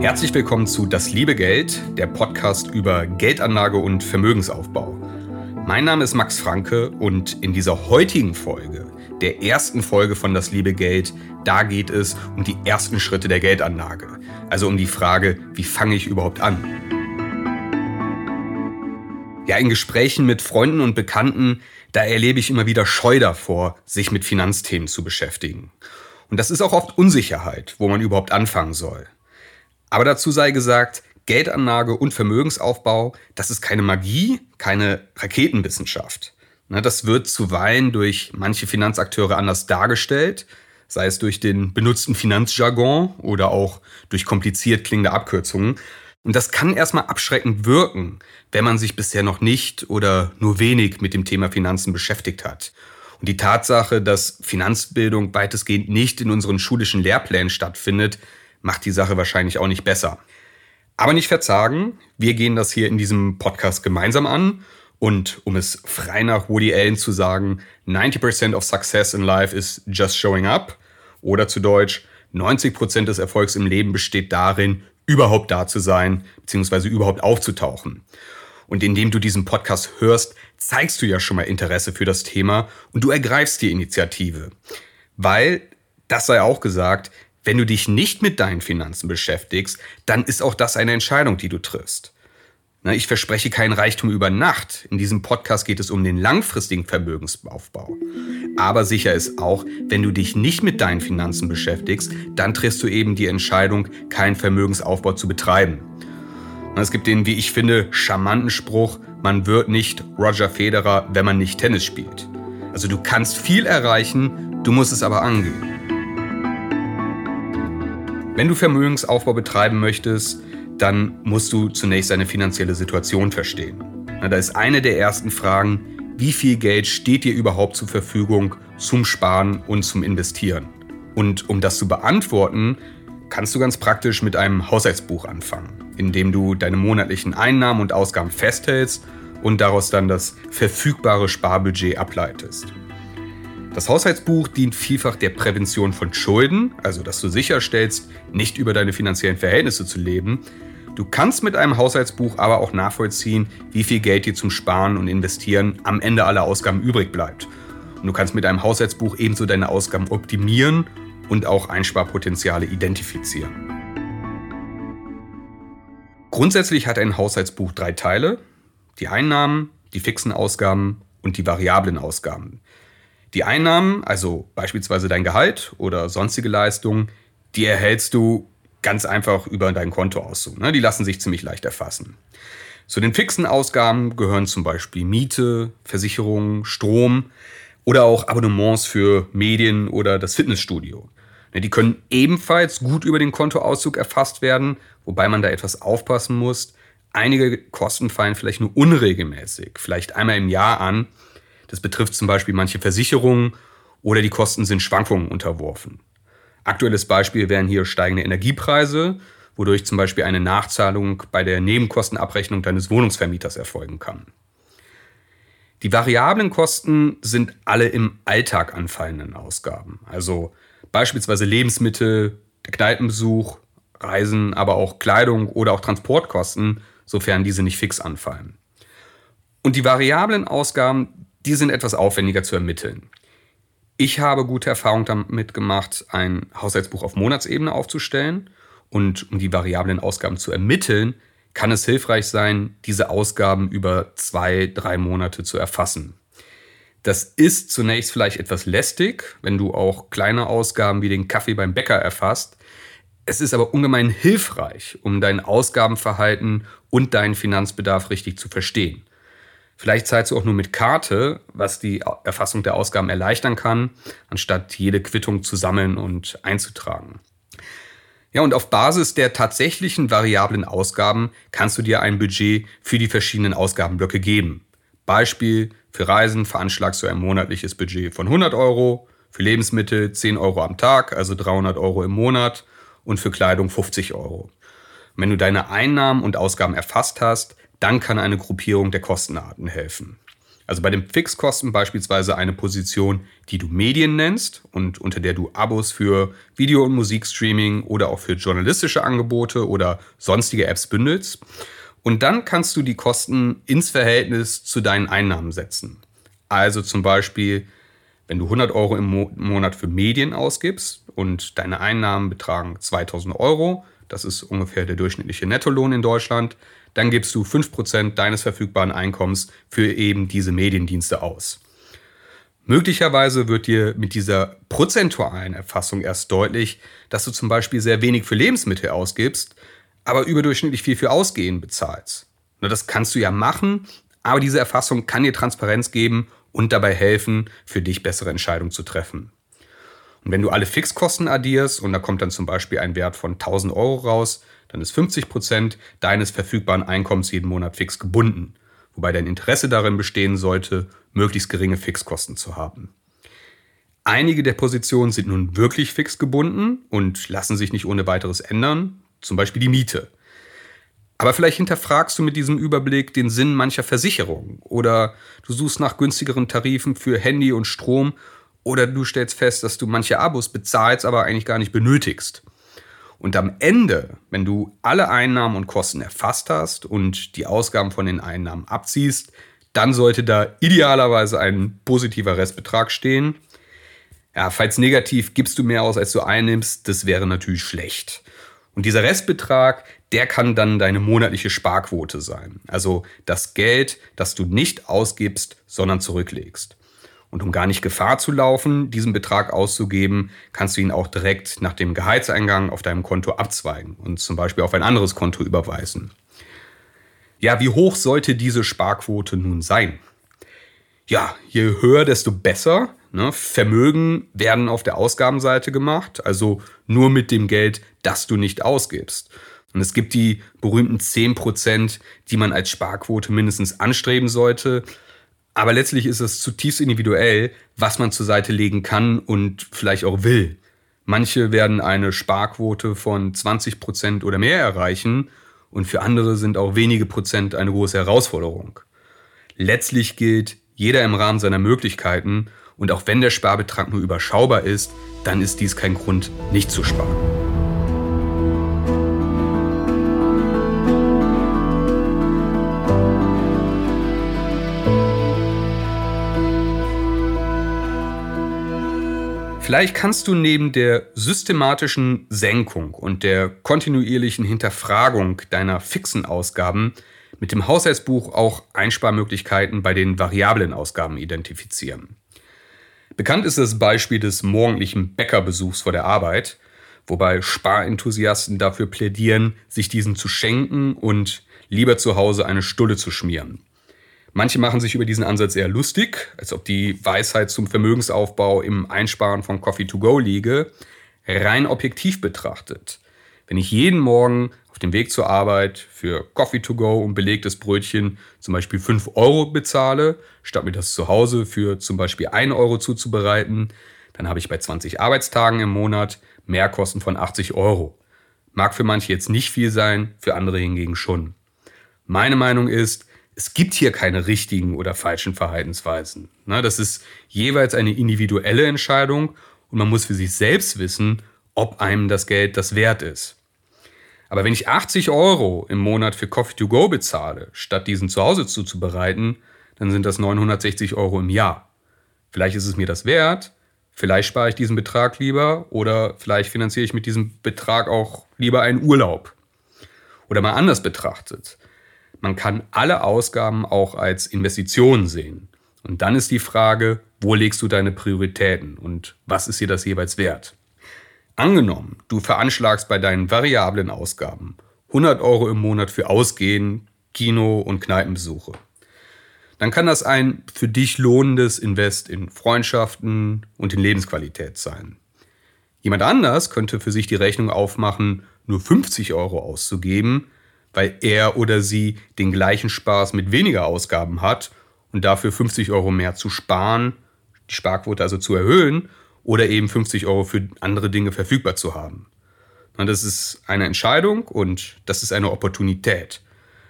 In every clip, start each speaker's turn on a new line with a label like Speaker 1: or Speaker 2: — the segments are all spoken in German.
Speaker 1: Herzlich willkommen zu Das liebe Geld, der Podcast über Geldanlage und Vermögensaufbau. Mein Name ist Max Franke und in dieser heutigen Folge, der ersten Folge von Das liebe Geld, da geht es um die ersten Schritte der Geldanlage. Also um die Frage, wie fange ich überhaupt an? Ja, in Gesprächen mit Freunden und Bekannten, da erlebe ich immer wieder Scheu davor, sich mit Finanzthemen zu beschäftigen. Und das ist auch oft Unsicherheit, wo man überhaupt anfangen soll. Aber dazu sei gesagt, Geldanlage und Vermögensaufbau, das ist keine Magie, keine Raketenwissenschaft. Ne, das wird zuweilen durch manche Finanzakteure anders dargestellt, sei es durch den benutzten Finanzjargon oder auch durch kompliziert klingende Abkürzungen. Und das kann erstmal abschreckend wirken, wenn man sich bisher noch nicht oder nur wenig mit dem Thema Finanzen beschäftigt hat. Und die Tatsache, dass Finanzbildung weitestgehend nicht in unseren schulischen Lehrplänen stattfindet, macht die Sache wahrscheinlich auch nicht besser. Aber nicht verzagen, wir gehen das hier in diesem Podcast gemeinsam an. Und um es frei nach Woody Allen zu sagen, 90% of success in life is just showing up. Oder zu Deutsch, 90% des Erfolgs im Leben besteht darin, überhaupt da zu sein, beziehungsweise überhaupt aufzutauchen. Und indem du diesen Podcast hörst, zeigst du ja schon mal Interesse für das Thema und du ergreifst die Initiative. Weil, das sei auch gesagt, wenn du dich nicht mit deinen Finanzen beschäftigst, dann ist auch das eine Entscheidung, die du triffst. Ich verspreche keinen Reichtum über Nacht. In diesem Podcast geht es um den langfristigen Vermögensaufbau. Aber sicher ist auch, wenn du dich nicht mit deinen Finanzen beschäftigst, dann triffst du eben die Entscheidung, keinen Vermögensaufbau zu betreiben. Es gibt den, wie ich finde, charmanten Spruch, man wird nicht Roger Federer, wenn man nicht Tennis spielt. Also du kannst viel erreichen, du musst es aber angehen. Wenn du Vermögensaufbau betreiben möchtest, dann musst du zunächst deine finanzielle Situation verstehen. Da ist eine der ersten Fragen, wie viel Geld steht dir überhaupt zur Verfügung zum Sparen und zum Investieren? Und um das zu beantworten, kannst du ganz praktisch mit einem Haushaltsbuch anfangen, in dem du deine monatlichen Einnahmen und Ausgaben festhältst und daraus dann das verfügbare Sparbudget ableitest. Das Haushaltsbuch dient vielfach der Prävention von Schulden, also dass du sicherstellst, nicht über deine finanziellen Verhältnisse zu leben. Du kannst mit einem Haushaltsbuch aber auch nachvollziehen, wie viel Geld dir zum Sparen und Investieren am Ende aller Ausgaben übrig bleibt. Und du kannst mit einem Haushaltsbuch ebenso deine Ausgaben optimieren und auch Einsparpotenziale identifizieren. Grundsätzlich hat ein Haushaltsbuch drei Teile. Die Einnahmen, die fixen Ausgaben und die variablen Ausgaben. Die Einnahmen, also beispielsweise dein Gehalt oder sonstige Leistungen, die erhältst du ganz einfach über dein Kontoauszug. Ne? Die lassen sich ziemlich leicht erfassen. Zu den fixen Ausgaben gehören zum Beispiel Miete, Versicherungen, Strom oder auch Abonnements für Medien oder das Fitnessstudio. Ne, die können ebenfalls gut über den Kontoauszug erfasst werden, wobei man da etwas aufpassen muss. Einige Kosten fallen vielleicht nur unregelmäßig, vielleicht einmal im Jahr an das betrifft zum Beispiel manche Versicherungen oder die Kosten sind Schwankungen unterworfen. Aktuelles Beispiel wären hier steigende Energiepreise, wodurch zum Beispiel eine Nachzahlung bei der Nebenkostenabrechnung deines Wohnungsvermieters erfolgen kann. Die variablen Kosten sind alle im Alltag anfallenden Ausgaben, also beispielsweise Lebensmittel, der Kneipenbesuch, Reisen, aber auch Kleidung oder auch Transportkosten, sofern diese nicht fix anfallen. Und die variablen Ausgaben, die sind etwas aufwendiger zu ermitteln. Ich habe gute Erfahrungen damit gemacht, ein Haushaltsbuch auf Monatsebene aufzustellen. Und um die variablen Ausgaben zu ermitteln, kann es hilfreich sein, diese Ausgaben über zwei, drei Monate zu erfassen. Das ist zunächst vielleicht etwas lästig, wenn du auch kleine Ausgaben wie den Kaffee beim Bäcker erfasst. Es ist aber ungemein hilfreich, um dein Ausgabenverhalten und deinen Finanzbedarf richtig zu verstehen. Vielleicht zahlst du auch nur mit Karte, was die Erfassung der Ausgaben erleichtern kann, anstatt jede Quittung zu sammeln und einzutragen. Ja, und auf Basis der tatsächlichen variablen Ausgaben kannst du dir ein Budget für die verschiedenen Ausgabenblöcke geben. Beispiel, für Reisen veranschlagst du ein monatliches Budget von 100 Euro, für Lebensmittel 10 Euro am Tag, also 300 Euro im Monat und für Kleidung 50 Euro. wenn du deine Einnahmen und Ausgaben erfasst hast, dann kann eine Gruppierung der Kostenarten helfen. Also bei den Fixkosten beispielsweise eine Position, die du Medien nennst und unter der du Abos für Video- und Musikstreaming oder auch für journalistische Angebote oder sonstige Apps bündelst. Und dann kannst du die Kosten ins Verhältnis zu deinen Einnahmen setzen. Also zum Beispiel, wenn du 100 Euro im Monat für Medien ausgibst und deine Einnahmen betragen 2000 Euro, das ist ungefähr der durchschnittliche Nettolohn in Deutschland, dann gibst du 5% deines verfügbaren Einkommens für eben diese Mediendienste aus. Möglicherweise wird dir mit dieser prozentualen Erfassung erst deutlich, dass du zum Beispiel sehr wenig für Lebensmittel ausgibst, aber überdurchschnittlich viel für Ausgehen bezahlst. das kannst du ja machen, aber diese Erfassung kann dir Transparenz geben und dabei helfen, für dich bessere Entscheidungen zu treffen. Und wenn du alle Fixkosten addierst und da kommt dann zum Beispiel ein Wert von 1000 Euro raus, dann ist 50 Prozent deines verfügbaren Einkommens jeden Monat fix gebunden, wobei dein Interesse darin bestehen sollte, möglichst geringe Fixkosten zu haben. Einige der Positionen sind nun wirklich fix gebunden und lassen sich nicht ohne weiteres ändern, zum Beispiel die Miete. Aber vielleicht hinterfragst du mit diesem Überblick den Sinn mancher Versicherungen oder du suchst nach günstigeren Tarifen für Handy und Strom oder du stellst fest, dass du manche Abos bezahlst, aber eigentlich gar nicht benötigst. Und am Ende, wenn du alle Einnahmen und Kosten erfasst hast und die Ausgaben von den Einnahmen abziehst, dann sollte da idealerweise ein positiver Restbetrag stehen. Ja, falls negativ gibst du mehr aus, als du einnimmst, das wäre natürlich schlecht. Und dieser Restbetrag, der kann dann deine monatliche Sparquote sein. Also das Geld, das du nicht ausgibst, sondern zurücklegst. Und um gar nicht Gefahr zu laufen, diesen Betrag auszugeben, kannst du ihn auch direkt nach dem Gehaltseingang auf deinem Konto abzweigen und zum Beispiel auf ein anderes Konto überweisen. Ja, wie hoch sollte diese Sparquote nun sein? Ja, je höher, desto besser. Ne? Vermögen werden auf der Ausgabenseite gemacht, also nur mit dem Geld, das du nicht ausgibst. Und es gibt die berühmten 10%, die man als Sparquote mindestens anstreben sollte. Aber letztlich ist es zutiefst individuell, was man zur Seite legen kann und vielleicht auch will. Manche werden eine Sparquote von 20 Prozent oder mehr erreichen und für andere sind auch wenige Prozent eine große Herausforderung. Letztlich gilt jeder im Rahmen seiner Möglichkeiten und auch wenn der Sparbetrag nur überschaubar ist, dann ist dies kein Grund, nicht zu sparen. Vielleicht kannst du neben der systematischen Senkung und der kontinuierlichen Hinterfragung deiner fixen Ausgaben mit dem Haushaltsbuch auch Einsparmöglichkeiten bei den variablen Ausgaben identifizieren. Bekannt ist das Beispiel des morgendlichen Bäckerbesuchs vor der Arbeit, wobei Sparenthusiasten dafür plädieren, sich diesen zu schenken und lieber zu Hause eine Stulle zu schmieren. Manche machen sich über diesen Ansatz eher lustig, als ob die Weisheit zum Vermögensaufbau im Einsparen von Coffee to go liege. Rein objektiv betrachtet, wenn ich jeden Morgen auf dem Weg zur Arbeit für Coffee to go und belegtes Brötchen zum Beispiel 5 Euro bezahle, statt mir das zu Hause für zum Beispiel 1 Euro zuzubereiten, dann habe ich bei 20 Arbeitstagen im Monat Mehrkosten von 80 Euro. Mag für manche jetzt nicht viel sein, für andere hingegen schon. Meine Meinung ist, es gibt hier keine richtigen oder falschen Verhaltensweisen. Das ist jeweils eine individuelle Entscheidung und man muss für sich selbst wissen, ob einem das Geld das wert ist. Aber wenn ich 80 Euro im Monat für Coffee to Go bezahle, statt diesen zu Hause zuzubereiten, dann sind das 960 Euro im Jahr. Vielleicht ist es mir das wert, vielleicht spare ich diesen Betrag lieber oder vielleicht finanziere ich mit diesem Betrag auch lieber einen Urlaub. Oder mal anders betrachtet. Man kann alle Ausgaben auch als Investitionen sehen. Und dann ist die Frage, wo legst du deine Prioritäten und was ist dir das jeweils wert? Angenommen, du veranschlagst bei deinen variablen Ausgaben 100 Euro im Monat für Ausgehen, Kino und Kneipenbesuche. Dann kann das ein für dich lohnendes Invest in Freundschaften und in Lebensqualität sein. Jemand anders könnte für sich die Rechnung aufmachen, nur 50 Euro auszugeben, weil er oder sie den gleichen Spaß mit weniger Ausgaben hat und dafür 50 Euro mehr zu sparen, die Sparquote also zu erhöhen oder eben 50 Euro für andere Dinge verfügbar zu haben. Das ist eine Entscheidung und das ist eine Opportunität.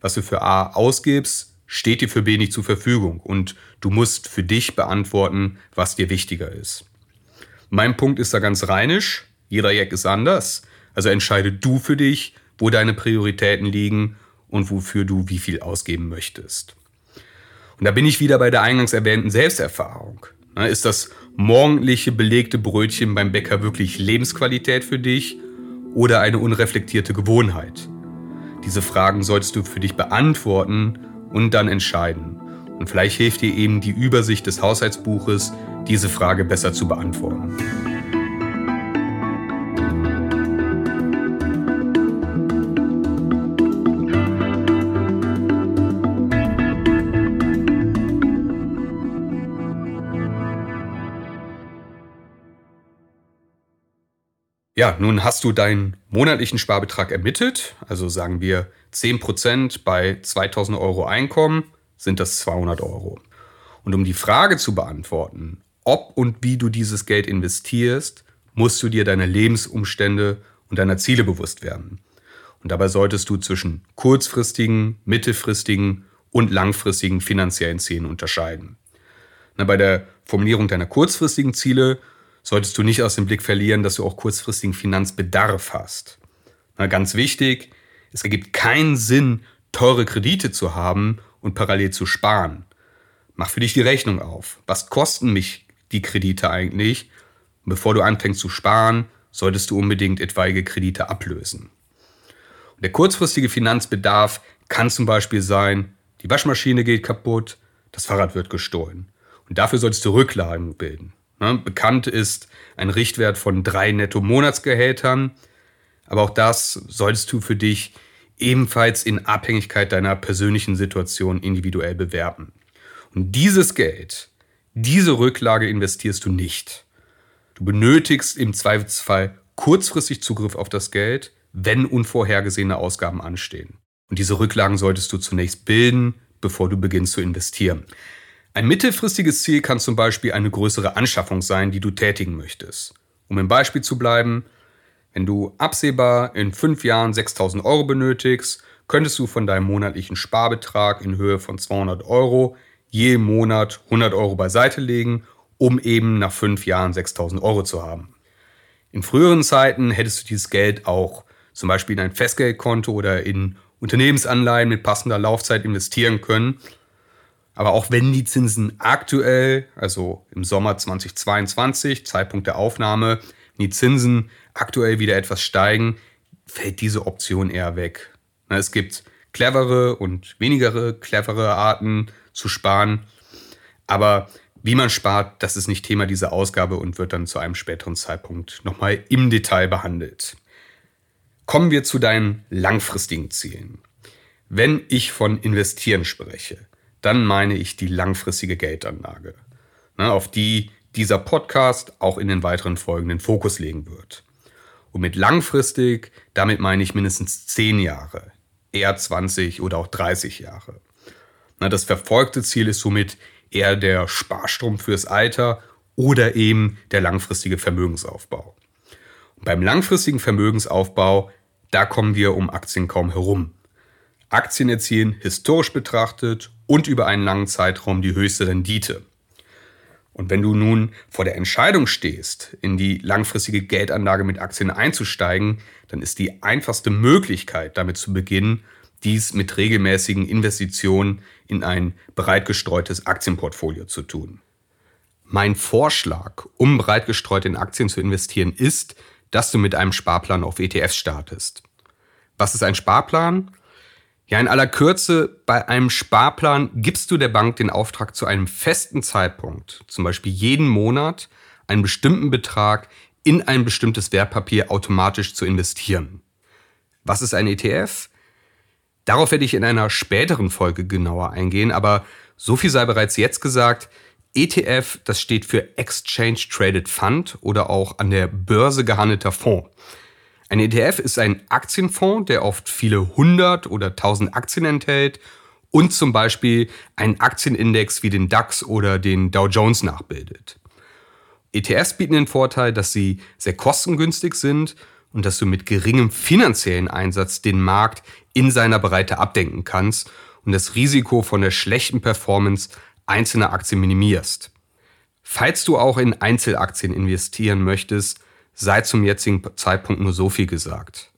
Speaker 1: Was du für A ausgibst, steht dir für wenig zur Verfügung und du musst für dich beantworten, was dir wichtiger ist. Mein Punkt ist da ganz reinisch. Jeder Jack ist anders. Also entscheide du für dich, wo deine Prioritäten liegen und wofür du wie viel ausgeben möchtest. Und da bin ich wieder bei der eingangs erwähnten Selbsterfahrung. Ist das morgendliche belegte Brötchen beim Bäcker wirklich Lebensqualität für dich oder eine unreflektierte Gewohnheit? Diese Fragen solltest du für dich beantworten und dann entscheiden. Und vielleicht hilft dir eben die Übersicht des Haushaltsbuches, diese Frage besser zu beantworten. Ja, nun hast du deinen monatlichen Sparbetrag ermittelt, also sagen wir 10% bei 2000 Euro Einkommen sind das 200 Euro. Und um die Frage zu beantworten, ob und wie du dieses Geld investierst, musst du dir deiner Lebensumstände und deiner Ziele bewusst werden. Und dabei solltest du zwischen kurzfristigen, mittelfristigen und langfristigen finanziellen Zielen unterscheiden. Na, bei der Formulierung deiner kurzfristigen Ziele solltest du nicht aus dem Blick verlieren, dass du auch kurzfristigen Finanzbedarf hast. Na, ganz wichtig, es ergibt keinen Sinn, teure Kredite zu haben und parallel zu sparen. Mach für dich die Rechnung auf. Was kosten mich die Kredite eigentlich? bevor du anfängst zu sparen, solltest du unbedingt etwaige Kredite ablösen. Und der kurzfristige Finanzbedarf kann zum Beispiel sein, die Waschmaschine geht kaputt, das Fahrrad wird gestohlen. Und dafür solltest du Rücklagen bilden. Ne? Bekannt ist ein Richtwert von drei Netto-Monatsgehältern. Aber auch das solltest du für dich ebenfalls in Abhängigkeit deiner persönlichen Situation individuell bewerben. Und dieses Geld, diese Rücklage investierst du nicht. Du benötigst im Zweifelsfall kurzfristig Zugriff auf das Geld, wenn unvorhergesehene Ausgaben anstehen. Und diese Rücklagen solltest du zunächst bilden, bevor du beginnst zu investieren. Ein mittelfristiges Ziel kann zum Beispiel eine größere Anschaffung sein, die du tätigen möchtest. Um im Beispiel zu bleiben, wenn du absehbar in fünf Jahren 6000 Euro benötigst, könntest du von deinem monatlichen Sparbetrag in Höhe von 200 Euro je Monat 100 Euro beiseite legen, um eben nach fünf Jahren 6000 Euro zu haben. In früheren Zeiten hättest du dieses Geld auch zum Beispiel in ein Festgeldkonto oder in Unternehmensanleihen mit passender Laufzeit investieren können aber auch wenn die Zinsen aktuell, also im Sommer 2022, Zeitpunkt der Aufnahme, die Zinsen aktuell wieder etwas steigen, fällt diese Option eher weg. Es gibt clevere und weniger clevere Arten zu sparen, aber wie man spart, das ist nicht Thema dieser Ausgabe und wird dann zu einem späteren Zeitpunkt nochmal im Detail behandelt. Kommen wir zu deinen langfristigen Zielen. Wenn ich von Investieren spreche, dann meine ich die langfristige Geldanlage, ne, auf die dieser Podcast auch in den weiteren Folgen den Fokus legen wird. Und mit langfristig, damit meine ich mindestens 10 Jahre, eher 20 oder auch 30 Jahre. Na, das verfolgte Ziel ist somit eher der Sparstrom fürs Alter oder eben der langfristige Vermögensaufbau. Und beim langfristigen Vermögensaufbau, da kommen wir um Aktien kaum herum. Aktien erzielen historisch betrachtet und über einen langen Zeitraum die höchste Rendite. Und wenn du nun vor der Entscheidung stehst, in die langfristige Geldanlage mit Aktien einzusteigen, dann ist die einfachste Möglichkeit, damit zu beginnen, dies mit regelmäßigen Investitionen in ein breit gestreutes Aktienportfolio zu tun. Mein Vorschlag, um breit gestreut in Aktien zu investieren, ist, dass du mit einem Sparplan auf ETFs startest. Was ist ein Sparplan? Ja, in aller Kürze, bei einem Sparplan gibst du der Bank den Auftrag zu einem festen Zeitpunkt, zum Beispiel jeden Monat, einen bestimmten Betrag in ein bestimmtes Wertpapier automatisch zu investieren. Was ist ein ETF? Darauf werde ich in einer späteren Folge genauer eingehen, aber so viel sei bereits jetzt gesagt. ETF, das steht für Exchange Traded Fund oder auch an der Börse gehandelter Fonds. Ein ETF ist ein Aktienfonds, der oft viele hundert oder tausend Aktien enthält und zum Beispiel einen Aktienindex wie den DAX oder den Dow Jones nachbildet. ETFs bieten den Vorteil, dass sie sehr kostengünstig sind und dass du mit geringem finanziellen Einsatz den Markt in seiner Breite abdenken kannst und das Risiko von der schlechten Performance einzelner Aktien minimierst. Falls du auch in Einzelaktien investieren möchtest, sei zum jetzigen Zeitpunkt nur so viel gesagt.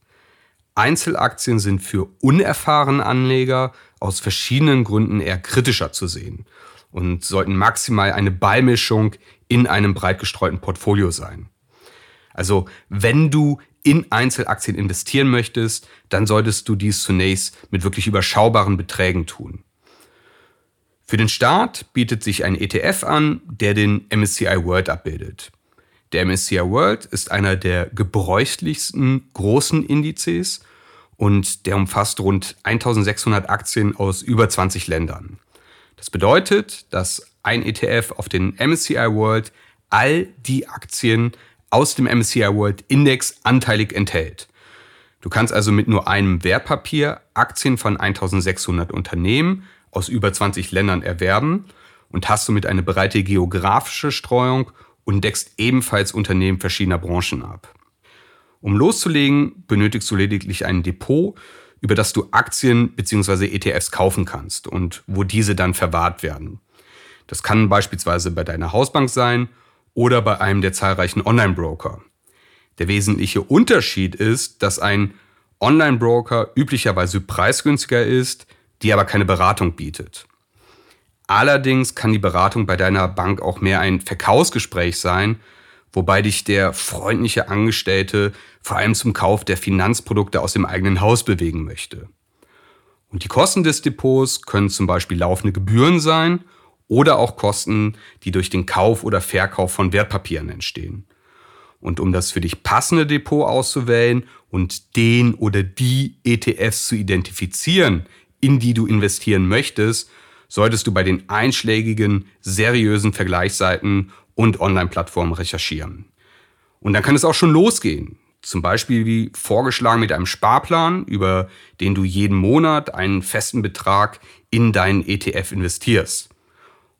Speaker 1: Einzelaktien sind für unerfahrene Anleger aus verschiedenen Gründen eher kritischer zu sehen und sollten maximal eine Beimischung in einem breit gestreuten Portfolio sein. Also wenn du in Einzelaktien investieren möchtest, dann solltest du dies zunächst mit wirklich überschaubaren Beträgen tun. Für den Start bietet sich ein ETF an, der den MSCI World abbildet. Der MSCI World ist einer der gebräuchlichsten großen Indizes und der umfasst rund 1600 Aktien aus über 20 Ländern. Das bedeutet, dass ein ETF auf den MSCI World all die Aktien aus dem MSCI World Index anteilig enthält. Du kannst also mit nur einem Wertpapier Aktien von 1600 Unternehmen aus über 20 Ländern erwerben und hast somit eine breite geografische Streuung und deckst ebenfalls Unternehmen verschiedener Branchen ab. Um loszulegen, benötigst du lediglich ein Depot, über das du Aktien bzw. ETFs kaufen kannst und wo diese dann verwahrt werden. Das kann beispielsweise bei deiner Hausbank sein oder bei einem der zahlreichen Online-Broker. Der wesentliche Unterschied ist, dass ein Online-Broker üblicherweise preisgünstiger ist, die aber keine Beratung bietet. Allerdings kann die Beratung bei deiner Bank auch mehr ein Verkaufsgespräch sein, wobei dich der freundliche Angestellte vor allem zum Kauf der Finanzprodukte aus dem eigenen Haus bewegen möchte. Und die Kosten des Depots können zum Beispiel laufende Gebühren sein oder auch Kosten, die durch den Kauf oder Verkauf von Wertpapieren entstehen. Und um das für dich passende Depot auszuwählen und den oder die ETFs zu identifizieren, in die du investieren möchtest, solltest du bei den einschlägigen, seriösen Vergleichsseiten und Online-Plattformen recherchieren. Und dann kann es auch schon losgehen. Zum Beispiel wie vorgeschlagen mit einem Sparplan, über den du jeden Monat einen festen Betrag in deinen ETF investierst.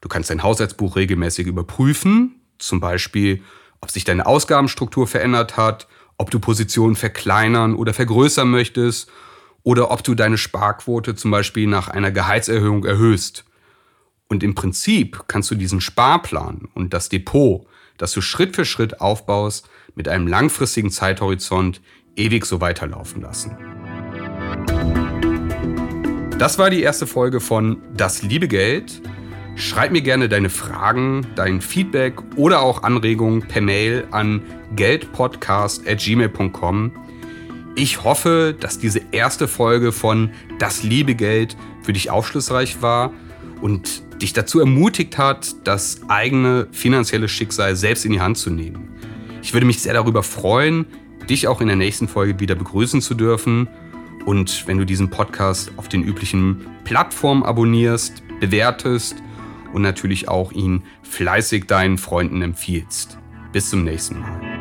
Speaker 1: Du kannst dein Haushaltsbuch regelmäßig überprüfen, zum Beispiel, ob sich deine Ausgabenstruktur verändert hat, ob du Positionen verkleinern oder vergrößern möchtest oder ob du deine Sparquote zum Beispiel nach einer Gehaltserhöhung erhöhst. Und im Prinzip kannst du diesen Sparplan und das Depot, das du Schritt für Schritt aufbaust, mit einem langfristigen Zeithorizont ewig so weiterlaufen lassen. Das war die erste Folge von Das liebe Geld. Schreib mir gerne deine Fragen, dein Feedback oder auch Anregungen per Mail an geldpodcast.gmail.com. Ich hoffe, dass diese erste Folge von Das liebe Geld für dich aufschlussreich war und dich dazu ermutigt hat, das eigene finanzielle Schicksal selbst in die Hand zu nehmen. Ich würde mich sehr darüber freuen, dich auch in der nächsten Folge wieder begrüßen zu dürfen. Und wenn du diesen Podcast auf den üblichen Plattformen abonnierst, bewertest und natürlich auch ihn fleißig deinen Freunden empfiehlst. Bis zum nächsten Mal.